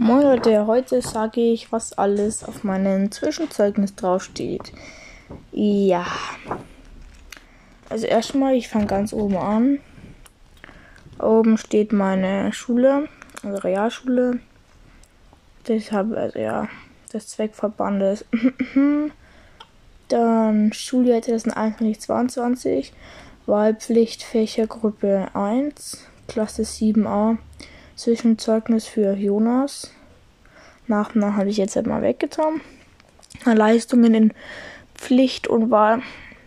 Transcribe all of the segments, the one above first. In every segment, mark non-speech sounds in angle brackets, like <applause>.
Moin Leute, heute sage ich, was alles auf meinem Zwischenzeugnis draufsteht. Ja. Also erstmal, ich fange ganz oben an. Oben steht meine Schule, also Realschule. Das habe also ja, des Zweckverbandes. <laughs> Dann Schuljahr 2021, Wahlpflicht Fächergruppe 1, Klasse 7a. Zwischenzeugnis für Jonas. Nachnamen habe ich jetzt halt mal weggetan. Leistungen in Pflicht- und Wahl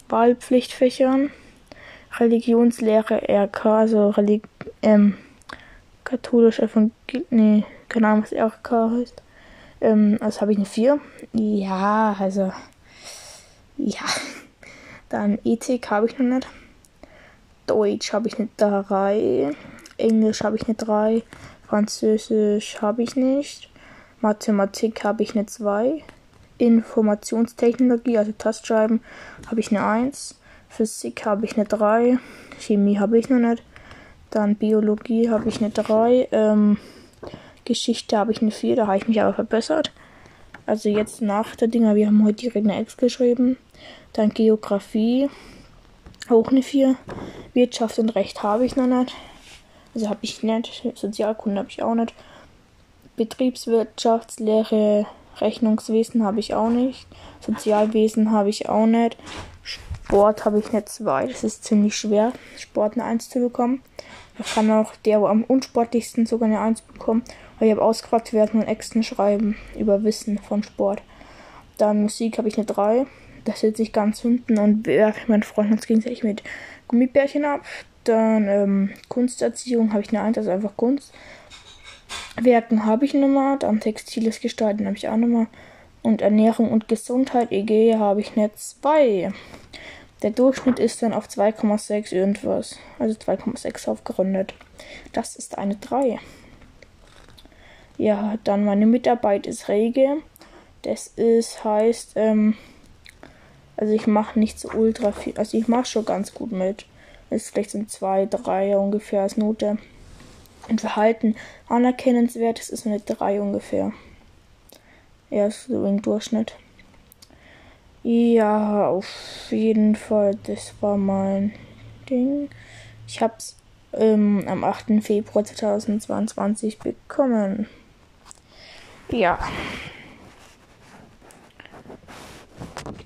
Wahlpflichtfächern. Religionslehre RK, also Relig ähm, katholisch evangel nee, keine Ahnung, was RK heißt. Ähm, also habe ich eine 4. Ja, also ja. Dann Ethik habe ich noch nicht. Deutsch habe ich eine 3. Englisch habe ich eine 3, Französisch habe ich nicht, Mathematik habe ich eine 2, Informationstechnologie, also Tastschreiben, habe ich eine 1, Physik habe ich eine 3, Chemie habe ich noch nicht, dann Biologie habe ich eine 3, ähm, Geschichte habe ich eine 4, da habe ich mich aber verbessert. Also jetzt nach der Dinger, wir haben heute die Redner X geschrieben, dann Geografie, auch eine 4, Wirtschaft und Recht habe ich noch nicht. Also habe ich nicht. Sozialkunde habe ich auch nicht. Betriebswirtschaftslehre, Rechnungswesen habe ich auch nicht. Sozialwesen habe ich auch nicht. Sport habe ich nicht zwei. Das ist ziemlich schwer, Sport eine 1 zu bekommen. Da kann auch der, wo am unsportlichsten sogar eine 1 bekommen. Aber ich habe ausgefragt, wir werden einen Exten schreiben über Wissen von Sport. Dann Musik habe ich eine 3. Das sitze ich ganz hinten und werfe meinen Freund uns gegenseitig mit Gummibärchen ab. Dann ähm, Kunsterziehung habe ich eine 1, also einfach Kunst. Werken habe ich nochmal. Dann Textiles Gestalten habe ich auch nochmal. Und Ernährung und Gesundheit, EG, habe ich eine 2. Der Durchschnitt ist dann auf 2,6 irgendwas. Also 2,6 aufgerundet. Das ist eine 3. Ja, dann meine Mitarbeit ist rege. Das ist, heißt, ähm, also ich mache nicht so ultra viel. Also ich mache schon ganz gut mit ist vielleicht so ein 2, 3 ungefähr als Note. Und Verhalten anerkennenswert, das ist eine 3 ungefähr. Ja, so im Durchschnitt. Ja, auf jeden Fall, das war mein Ding. Ich hab's ähm, am 8. Februar 2022 bekommen. Ja.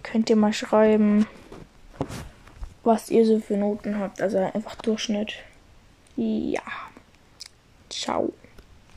Könnt ihr mal schreiben, was ihr so für Noten habt. Also einfach Durchschnitt. Ja. Ciao.